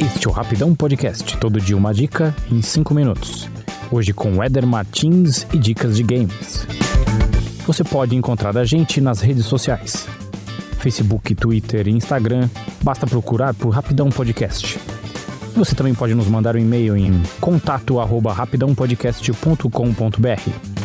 Este é o Rapidão Podcast, todo dia uma dica em 5 minutos. Hoje com Eder Martins e dicas de games. Você pode encontrar a gente nas redes sociais. Facebook, Twitter e Instagram, basta procurar por Rapidão Podcast. Você também pode nos mandar um e-mail em contato@rapidãopodcast.com.br.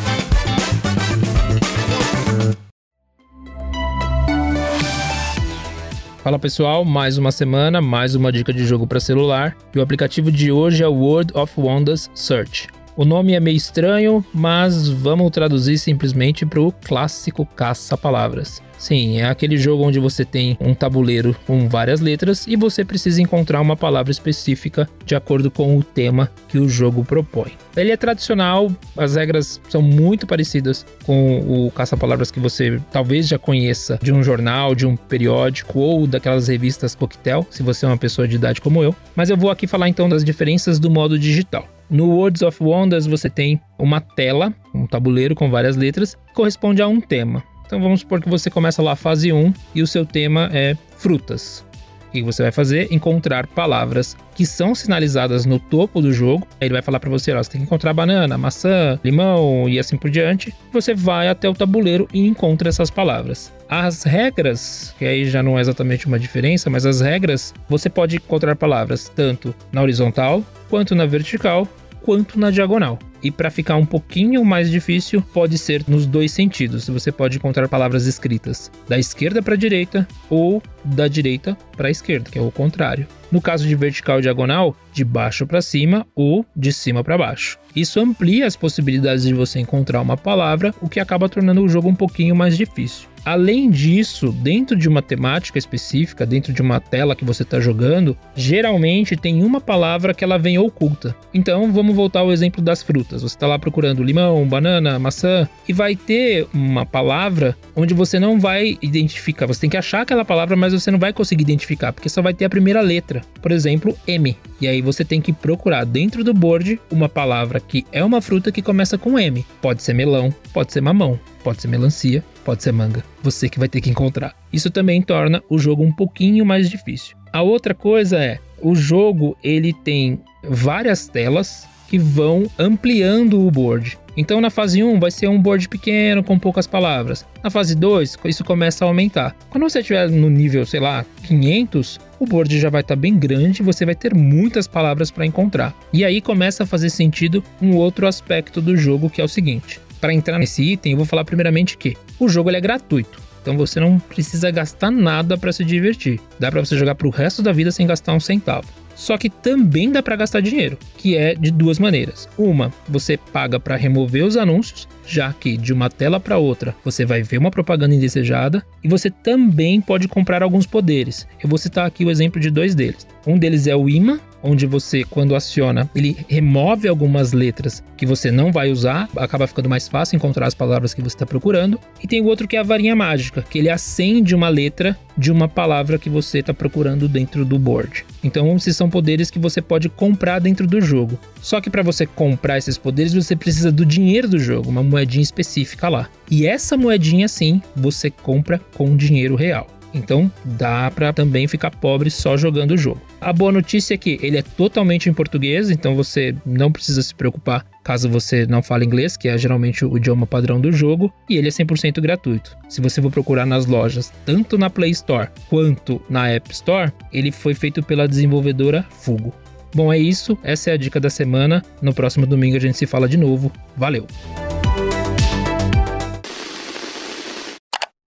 Fala pessoal, mais uma semana, mais uma dica de jogo para celular. E o aplicativo de hoje é o World of Wonders Search. O nome é meio estranho, mas vamos traduzir simplesmente para o clássico caça-palavras. Sim, é aquele jogo onde você tem um tabuleiro com várias letras e você precisa encontrar uma palavra específica de acordo com o tema que o jogo propõe. Ele é tradicional, as regras são muito parecidas com o caça-palavras que você talvez já conheça de um jornal, de um periódico ou daquelas revistas coquetel, se você é uma pessoa de idade como eu. Mas eu vou aqui falar então das diferenças do modo digital. No Words of Wonders você tem uma tela, um tabuleiro com várias letras, que corresponde a um tema. Então vamos supor que você começa lá a fase 1 e o seu tema é frutas. O que você vai fazer? Encontrar palavras que são sinalizadas no topo do jogo. Aí ele vai falar para você, ó, você tem que encontrar banana, maçã, limão e assim por diante. Você vai até o tabuleiro e encontra essas palavras. As regras, que aí já não é exatamente uma diferença, mas as regras, você pode encontrar palavras tanto na horizontal quanto na vertical quanto na diagonal. E para ficar um pouquinho mais difícil, pode ser nos dois sentidos. Você pode encontrar palavras escritas da esquerda para a direita ou da direita para a esquerda, que é o contrário. No caso de vertical e diagonal, de baixo para cima ou de cima para baixo. Isso amplia as possibilidades de você encontrar uma palavra, o que acaba tornando o jogo um pouquinho mais difícil. Além disso, dentro de uma temática específica, dentro de uma tela que você está jogando, geralmente tem uma palavra que ela vem oculta. Então vamos voltar ao exemplo das frutas. Você está lá procurando limão, banana, maçã e vai ter uma palavra onde você não vai identificar. Você tem que achar aquela palavra, mas você não vai conseguir identificar porque só vai ter a primeira letra. Por exemplo, M. E aí você tem que procurar dentro do board uma palavra que é uma fruta que começa com M. Pode ser melão, pode ser mamão, pode ser melancia, pode ser manga. Você que vai ter que encontrar. Isso também torna o jogo um pouquinho mais difícil. A outra coisa é, o jogo ele tem várias telas que vão ampliando o board. Então na fase 1 vai ser um board pequeno com poucas palavras. Na fase 2, isso começa a aumentar. Quando você estiver no nível, sei lá, 500, o board já vai estar tá bem grande e você vai ter muitas palavras para encontrar. E aí começa a fazer sentido um outro aspecto do jogo que é o seguinte: para entrar nesse item, eu vou falar primeiramente que o jogo é gratuito. Então você não precisa gastar nada para se divertir. Dá para você jogar para o resto da vida sem gastar um centavo. Só que também dá para gastar dinheiro, que é de duas maneiras. Uma, você paga para remover os anúncios, já que de uma tela para outra você vai ver uma propaganda indesejada, e você também pode comprar alguns poderes. Eu vou citar aqui o exemplo de dois deles. Um deles é o imã, onde você, quando aciona, ele remove algumas letras que você não vai usar, acaba ficando mais fácil encontrar as palavras que você está procurando. E tem o outro que é a varinha mágica, que ele acende uma letra de uma palavra que você está procurando dentro do board. Então, esses são poderes que você pode comprar dentro do jogo. Só que para você comprar esses poderes, você precisa do dinheiro do jogo, uma moedinha específica lá. E essa moedinha, sim, você compra com dinheiro real. Então dá para também ficar pobre só jogando o jogo. A boa notícia é que ele é totalmente em português, então você não precisa se preocupar caso você não fale inglês, que é geralmente o idioma padrão do jogo, e ele é 100% gratuito. Se você for procurar nas lojas, tanto na Play Store quanto na App Store, ele foi feito pela desenvolvedora Fugo. Bom, é isso, essa é a dica da semana. No próximo domingo a gente se fala de novo. Valeu!